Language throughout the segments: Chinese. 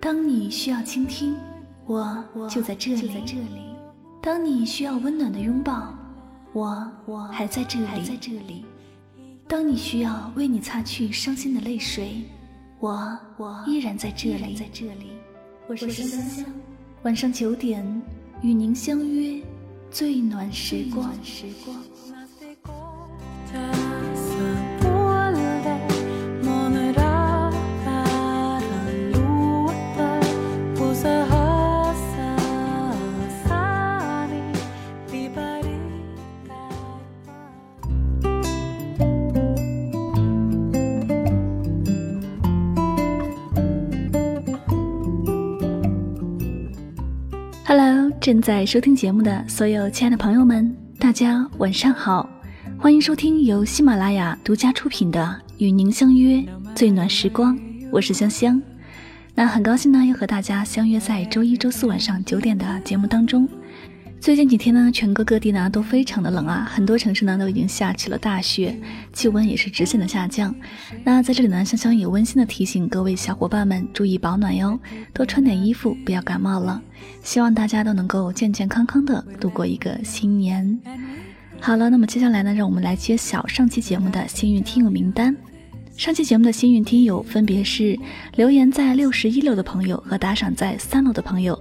当你需要倾听，我就在这里；当你需要温暖的拥抱，我还在这里；当你需要为你擦去伤心的泪水，我依然在这里。我是香香，晚上九点与您相约，最暖时光。正在收听节目的所有亲爱的朋友们，大家晚上好，欢迎收听由喜马拉雅独家出品的《与您相约最暖时光》，我是香香。那很高兴呢，又和大家相约在周一、周四晚上九点的节目当中。最近几天呢，全国各地呢都非常的冷啊，很多城市呢都已经下起了大雪，气温也是直线的下降。那在这里呢，香香也温馨的提醒各位小伙伴们注意保暖哟，多穿点衣服，不要感冒了。希望大家都能够健健康康的度过一个新年。好了，那么接下来呢，让我们来揭晓上期节目的幸运听友名单。上期节目的幸运听友分别是留言在六十一楼的朋友和打赏在三楼的朋友。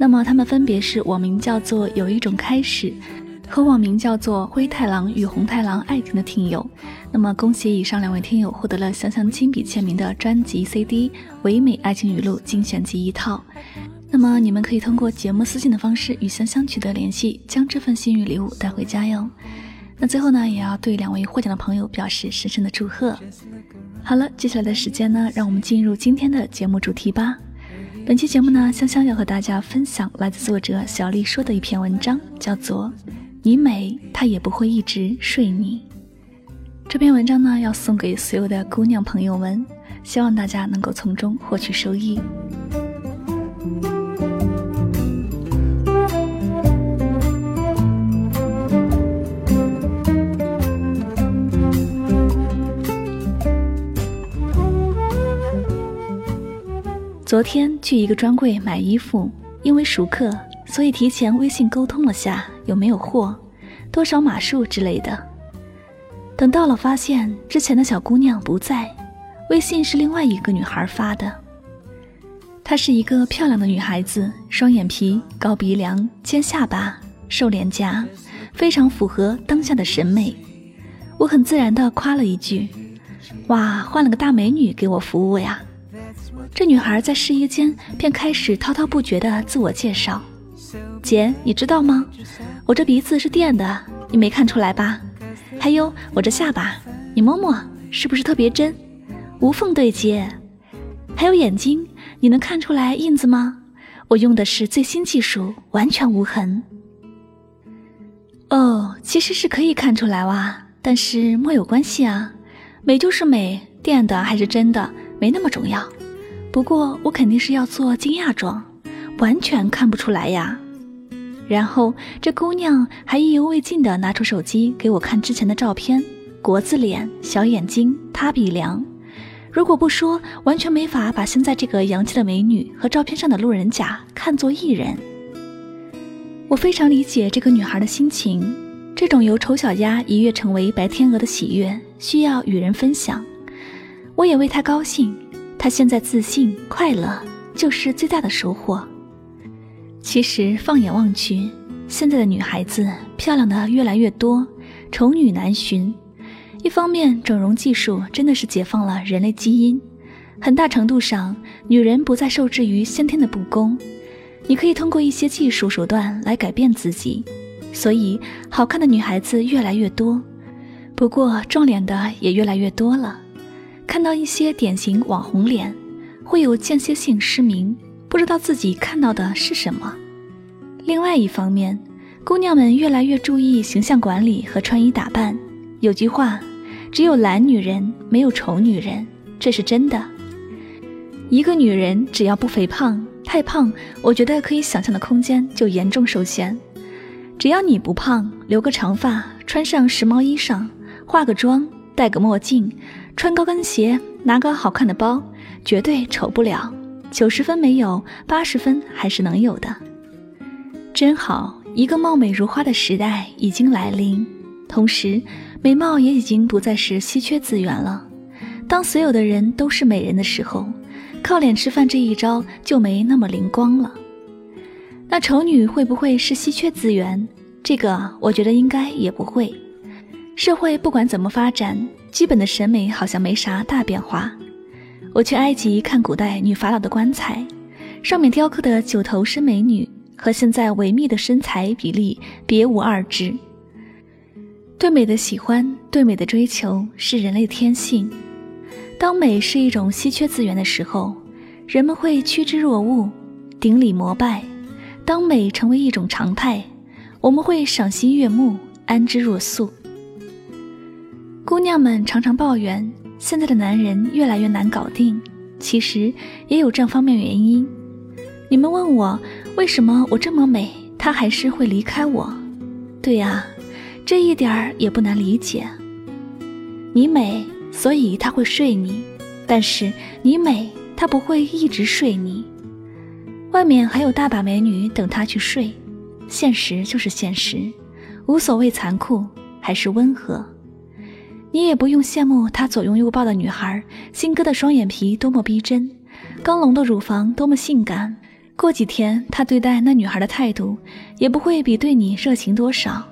那么他们分别是网名叫做有一种开始，和网名叫做灰太狼与红太狼爱情的听友。那么恭喜以上两位听友获得了香香亲笔签名的专辑 CD《唯美爱情语录精选集》一套。那么你们可以通过节目私信的方式与香香取得联系，将这份幸运礼物带回家哟。那最后呢，也要对两位获奖的朋友表示深深的祝贺。好了，接下来的时间呢，让我们进入今天的节目主题吧。本期节目呢，香香要和大家分享来自作者小丽说的一篇文章，叫做《你美，他也不会一直睡你》。这篇文章呢，要送给所有的姑娘朋友们，希望大家能够从中获取收益。昨天去一个专柜买衣服，因为熟客，所以提前微信沟通了下有没有货，多少码数之类的。等到了，发现之前的小姑娘不在，微信是另外一个女孩发的。她是一个漂亮的女孩子，双眼皮、高鼻梁、尖下巴、瘦脸颊，非常符合当下的审美。我很自然地夸了一句：“哇，换了个大美女给我服务呀！”这女孩在试衣间便开始滔滔不绝的自我介绍：“姐，你知道吗？我这鼻子是垫的，你没看出来吧？还有我这下巴，你摸摸，是不是特别真？无缝对接。还有眼睛，你能看出来印子吗？我用的是最新技术，完全无痕。哦，其实是可以看出来哇，但是莫有关系啊，美就是美，垫的还是真的，没那么重要。”不过我肯定是要做惊讶状，完全看不出来呀。然后这姑娘还意犹未尽地拿出手机给我看之前的照片，国字脸、小眼睛、塌鼻梁。如果不说，完全没法把现在这个洋气的美女和照片上的路人甲看作一人。我非常理解这个女孩的心情，这种由丑小鸭一跃成为白天鹅的喜悦，需要与人分享。我也为她高兴。她现在自信快乐，就是最大的收获。其实放眼望去，现在的女孩子漂亮的越来越多，丑女难寻。一方面，整容技术真的是解放了人类基因，很大程度上，女人不再受制于先天的不公，你可以通过一些技术手段来改变自己。所以，好看的女孩子越来越多，不过撞脸的也越来越多了。看到一些典型网红脸，会有间歇性失明，不知道自己看到的是什么。另外一方面，姑娘们越来越注意形象管理和穿衣打扮。有句话，只有懒女人，没有丑女人，这是真的。一个女人只要不肥胖，太胖，我觉得可以想象的空间就严重受限。只要你不胖，留个长发，穿上时髦衣裳，化个妆，戴个墨镜。穿高跟鞋，拿个好看的包，绝对丑不了。九十分没有，八十分还是能有的。真好，一个貌美如花的时代已经来临，同时美貌也已经不再是稀缺资源了。当所有的人都是美人的时候，靠脸吃饭这一招就没那么灵光了。那丑女会不会是稀缺资源？这个我觉得应该也不会。社会不管怎么发展，基本的审美好像没啥大变化。我去埃及看古代女法老的棺材，上面雕刻的九头身美女和现在维密的身材比例别无二致。对美的喜欢，对美的追求是人类天性。当美是一种稀缺资源的时候，人们会趋之若鹜，顶礼膜拜；当美成为一种常态，我们会赏心悦目，安之若素。姑娘们常常抱怨。现在的男人越来越难搞定，其实也有这方面原因。你们问我为什么我这么美，他还是会离开我？对呀，这一点儿也不难理解。你美，所以他会睡你；但是你美，他不会一直睡你。外面还有大把美女等他去睡。现实就是现实，无所谓残酷还是温和。你也不用羡慕他左拥右抱的女孩，新割的双眼皮多么逼真，刚隆的乳房多么性感。过几天他对待那女孩的态度，也不会比对你热情多少。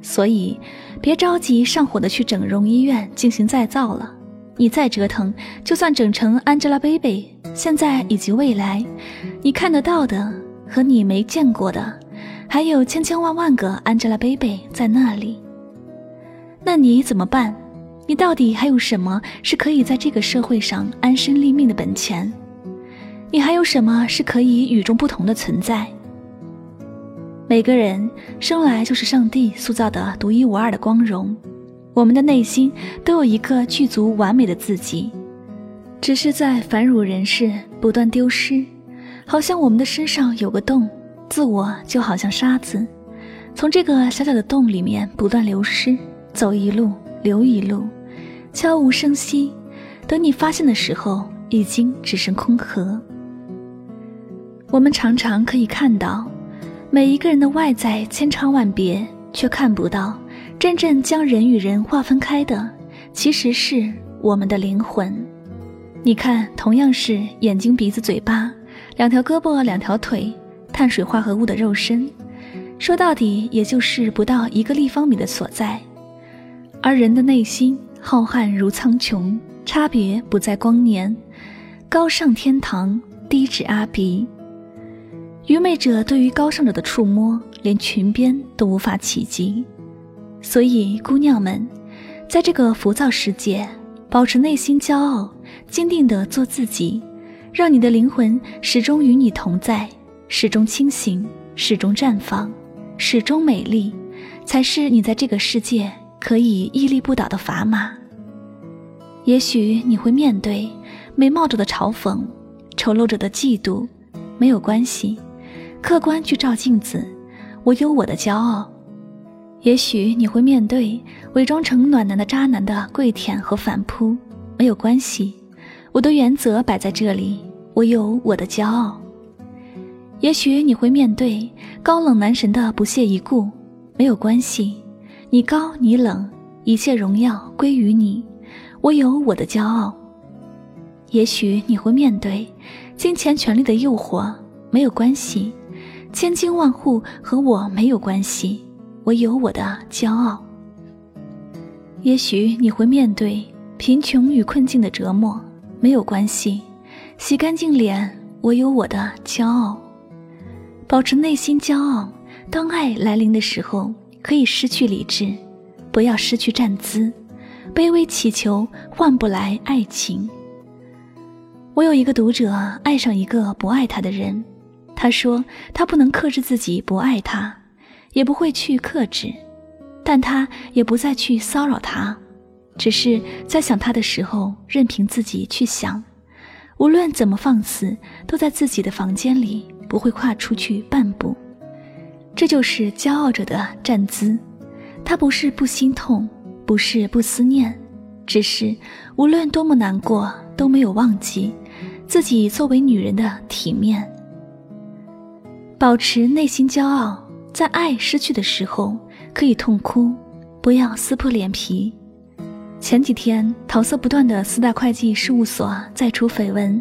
所以，别着急上火的去整容医院进行再造了。你再折腾，就算整成 Angelababy，现在以及未来，你看得到的和你没见过的，还有千千万万个 Angelababy 在那里。那你怎么办？你到底还有什么是可以在这个社会上安身立命的本钱？你还有什么是可以与众不同的存在？每个人生来就是上帝塑造的独一无二的光荣，我们的内心都有一个具足完美的自己，只是在凡辱人世不断丢失，好像我们的身上有个洞，自我就好像沙子，从这个小小的洞里面不断流失，走一路留一路。悄无声息，等你发现的时候，已经只剩空壳。我们常常可以看到，每一个人的外在千差万别，却看不到真正将人与人划分开的，其实是我们的灵魂。你看，同样是眼睛、鼻子、嘴巴，两条胳膊、两条腿，碳水化合物的肉身，说到底，也就是不到一个立方米的所在，而人的内心。浩瀚如苍穹，差别不在光年，高上天堂，低至阿鼻。愚昧者对于高尚者的触摸，连裙边都无法企及。所以，姑娘们，在这个浮躁世界，保持内心骄傲，坚定地做自己，让你的灵魂始终与你同在，始终清醒，始终绽放，始终美丽，才是你在这个世界。可以屹立不倒的砝码。也许你会面对美貌者的嘲讽，丑陋者的嫉妒，没有关系，客观去照镜子，我有我的骄傲。也许你会面对伪装成暖男的渣男的跪舔和反扑，没有关系，我的原则摆在这里，我有我的骄傲。也许你会面对高冷男神的不屑一顾，没有关系。你高，你冷，一切荣耀归于你。我有我的骄傲。也许你会面对金钱、权力的诱惑，没有关系，千金万户和我没有关系，我有我的骄傲。也许你会面对贫穷与困境的折磨，没有关系，洗干净脸，我有我的骄傲。保持内心骄傲，当爱来临的时候。可以失去理智，不要失去站姿，卑微乞求换不来爱情。我有一个读者爱上一个不爱他的人，他说他不能克制自己不爱他，也不会去克制，但他也不再去骚扰他，只是在想他的时候任凭自己去想，无论怎么放肆，都在自己的房间里，不会跨出去半步。这就是骄傲者的站姿，他不是不心痛，不是不思念，只是无论多么难过，都没有忘记自己作为女人的体面。保持内心骄傲，在爱失去的时候可以痛哭，不要撕破脸皮。前几天，桃色不断的四大会计事务所再出绯闻，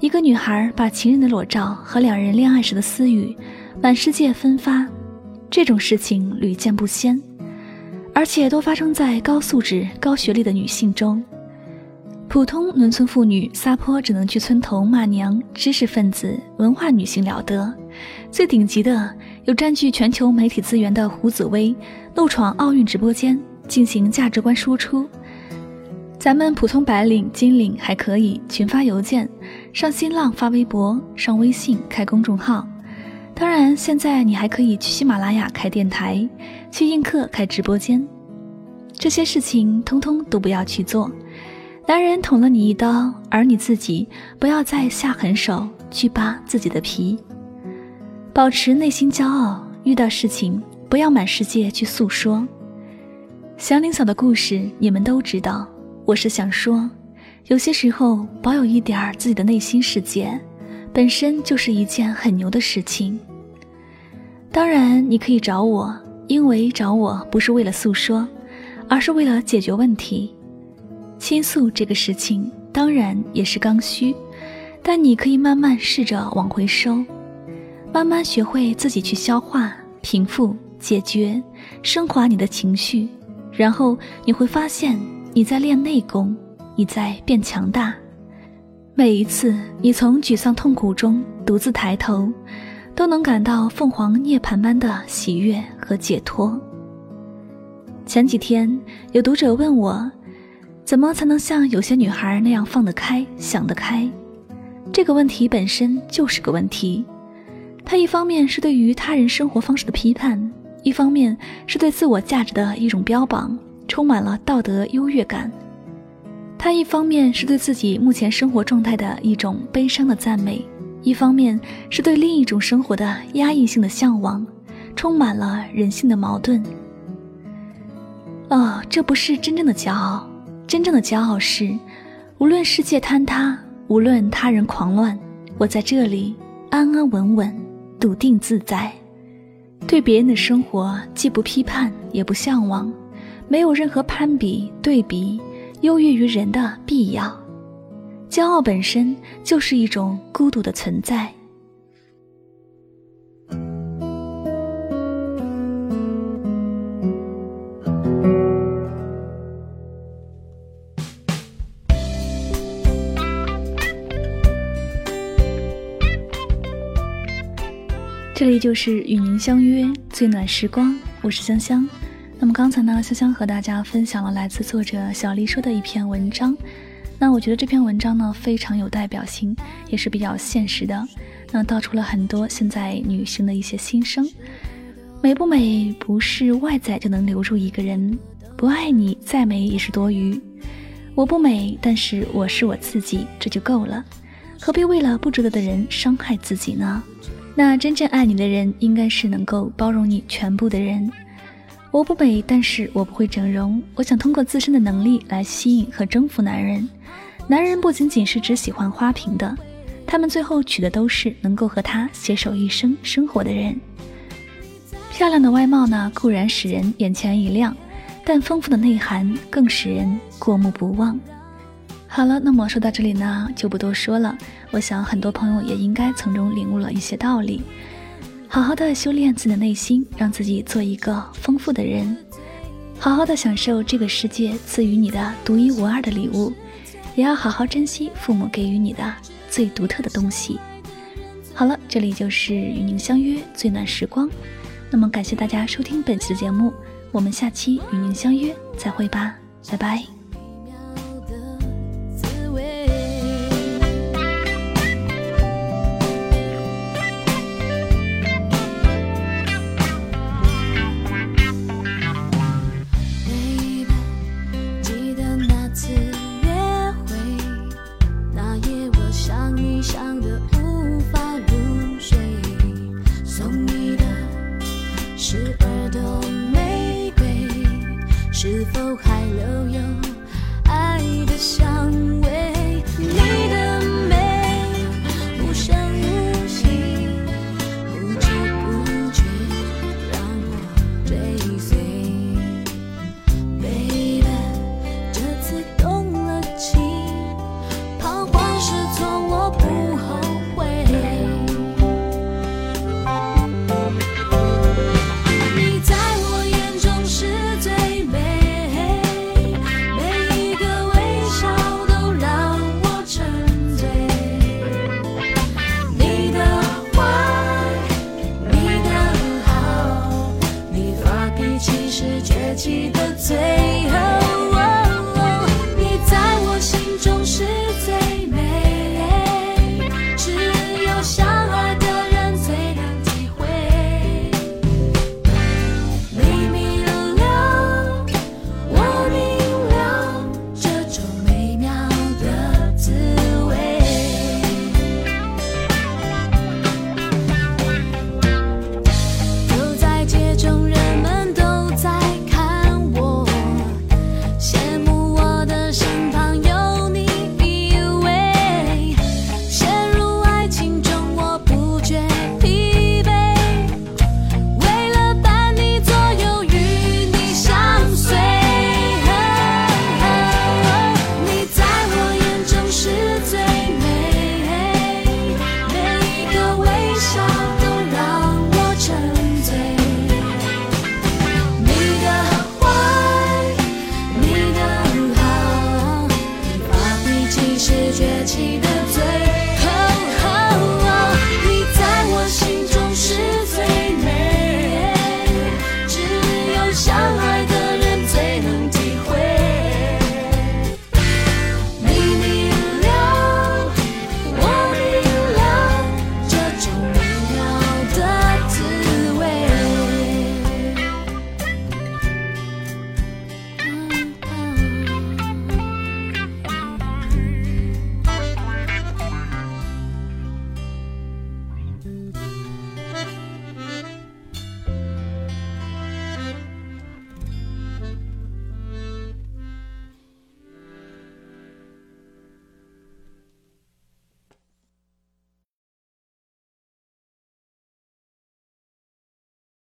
一个女孩把情人的裸照和两人恋爱时的私语满世界分发，这种事情屡见不鲜。而且都发生在高素质、高学历的女性中。普通农村妇女撒泼只能去村头骂娘，知识分子、文化女性了得。最顶级的有占据全球媒体资源的胡紫薇，怒闯奥运直播间进行价值观输出。咱们普通白领、金领还可以群发邮件，上新浪发微博，上微信开公众号。当然，现在你还可以去喜马拉雅开电台，去映客开直播间，这些事情通通都不要去做。男人捅了你一刀，而你自己不要再下狠手去扒自己的皮。保持内心骄傲，遇到事情不要满世界去诉说。祥林嫂的故事你们都知道，我是想说，有些时候保有一点自己的内心世界，本身就是一件很牛的事情。当然，你可以找我，因为找我不是为了诉说，而是为了解决问题。倾诉这个事情当然也是刚需，但你可以慢慢试着往回收，慢慢学会自己去消化、平复、解决、升华你的情绪，然后你会发现你在练内功，你在变强大。每一次你从沮丧痛苦中独自抬头。都能感到凤凰涅槃般的喜悦和解脱。前几天有读者问我，怎么才能像有些女孩那样放得开、想得开？这个问题本身就是个问题。它一方面是对于他人生活方式的批判，一方面是对自我价值的一种标榜，充满了道德优越感。他一方面是对自己目前生活状态的一种悲伤的赞美。一方面是对另一种生活的压抑性的向往，充满了人性的矛盾。哦，这不是真正的骄傲，真正的骄傲是，无论世界坍塌，无论他人狂乱，我在这里安安稳稳，笃定自在。对别人的生活既不批判也不向往，没有任何攀比、对比、优越于人的必要。骄傲本身就是一种孤独的存在。这里就是与您相约最暖时光，我是香香。那么刚才呢，香香和大家分享了来自作者小丽说的一篇文章。那我觉得这篇文章呢非常有代表性，也是比较现实的。那道出了很多现在女性的一些心声。美不美不是外在就能留住一个人，不爱你再美也是多余。我不美，但是我是我自己，这就够了。何必为了不值得的人伤害自己呢？那真正爱你的人，应该是能够包容你全部的人。我不美，但是我不会整容。我想通过自身的能力来吸引和征服男人。男人不仅仅是只喜欢花瓶的，他们最后娶的都是能够和他携手一生生活的人。漂亮的外貌呢，固然使人眼前一亮，但丰富的内涵更使人过目不忘。好了，那么说到这里呢，就不多说了。我想很多朋友也应该从中领悟了一些道理。好好的修炼自己的内心，让自己做一个丰富的人，好好的享受这个世界赐予你的独一无二的礼物，也要好好珍惜父母给予你的最独特的东西。好了，这里就是与您相约最暖时光，那么感谢大家收听本期的节目，我们下期与您相约再会吧，拜拜。十二朵玫瑰，是否还留有爱的香味？